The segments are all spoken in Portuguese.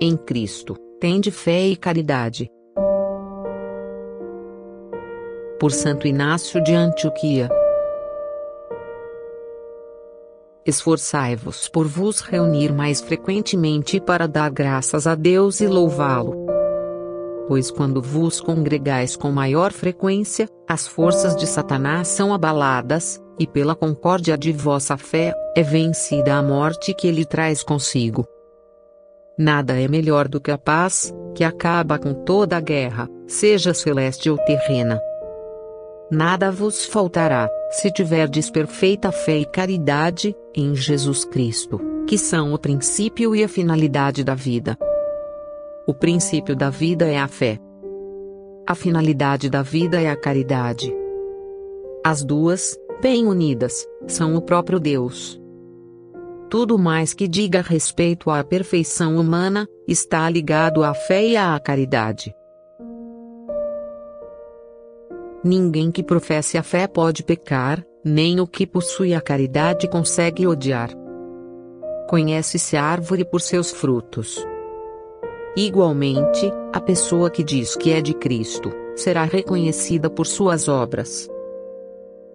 em Cristo, tende fé e caridade. Por Santo Inácio de Antioquia. Esforçai-vos por vos reunir mais frequentemente para dar graças a Deus e louvá-lo. Pois quando vos congregais com maior frequência, as forças de Satanás são abaladas, e pela concórdia de vossa fé, é vencida a morte que ele traz consigo. Nada é melhor do que a paz, que acaba com toda a guerra, seja celeste ou terrena. Nada vos faltará, se tiverdes perfeita fé e caridade, em Jesus Cristo, que são o princípio e a finalidade da vida. O princípio da vida é a fé. A finalidade da vida é a caridade. As duas, bem unidas, são o próprio Deus. Tudo mais que diga respeito à perfeição humana, está ligado à fé e à caridade. Ninguém que professe a fé pode pecar, nem o que possui a caridade consegue odiar. Conhece-se a árvore por seus frutos. Igualmente, a pessoa que diz que é de Cristo, será reconhecida por suas obras.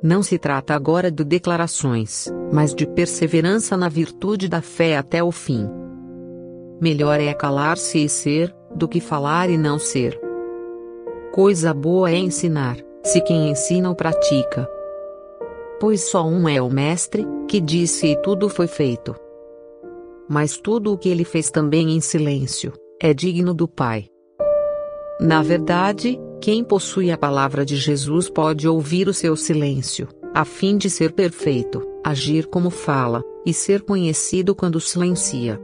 Não se trata agora de declarações, mas de perseverança na virtude da fé até o fim. Melhor é calar-se e ser, do que falar e não ser. Coisa boa é ensinar, se quem ensina o pratica. Pois só um é o Mestre, que disse e tudo foi feito. Mas tudo o que ele fez também em silêncio, é digno do Pai. Na verdade, quem possui a palavra de Jesus pode ouvir o seu silêncio, a fim de ser perfeito, agir como fala, e ser conhecido quando silencia.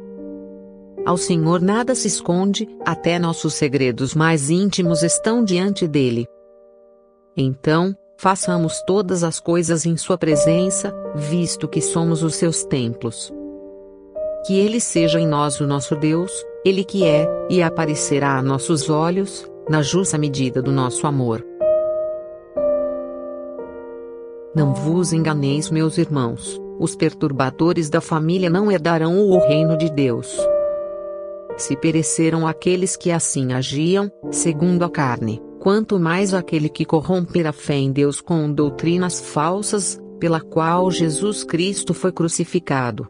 Ao Senhor nada se esconde, até nossos segredos mais íntimos estão diante dele. Então, façamos todas as coisas em Sua presença, visto que somos os seus templos. Que Ele seja em nós o nosso Deus, Ele que é, e aparecerá a nossos olhos, na justa medida do nosso amor. Não vos enganeis, meus irmãos, os perturbadores da família não herdarão o reino de Deus. Se pereceram aqueles que assim agiam, segundo a carne, quanto mais aquele que corromper a fé em Deus com doutrinas falsas, pela qual Jesus Cristo foi crucificado.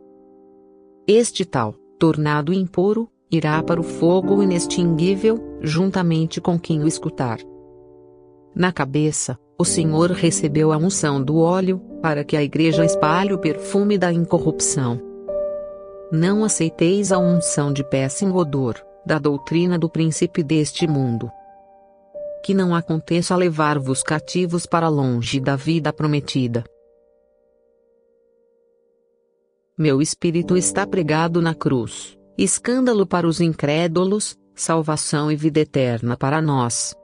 Este tal, tornado impuro, irá para o fogo inextinguível, juntamente com quem o escutar. Na cabeça, o Senhor recebeu a unção do óleo, para que a igreja espalhe o perfume da incorrupção. Não aceiteis a unção de péssimo odor, da doutrina do príncipe deste mundo que não aconteça levar-vos cativos para longe da vida prometida. Meu espírito está pregado na cruz, escândalo para os incrédulos, salvação e vida eterna para nós.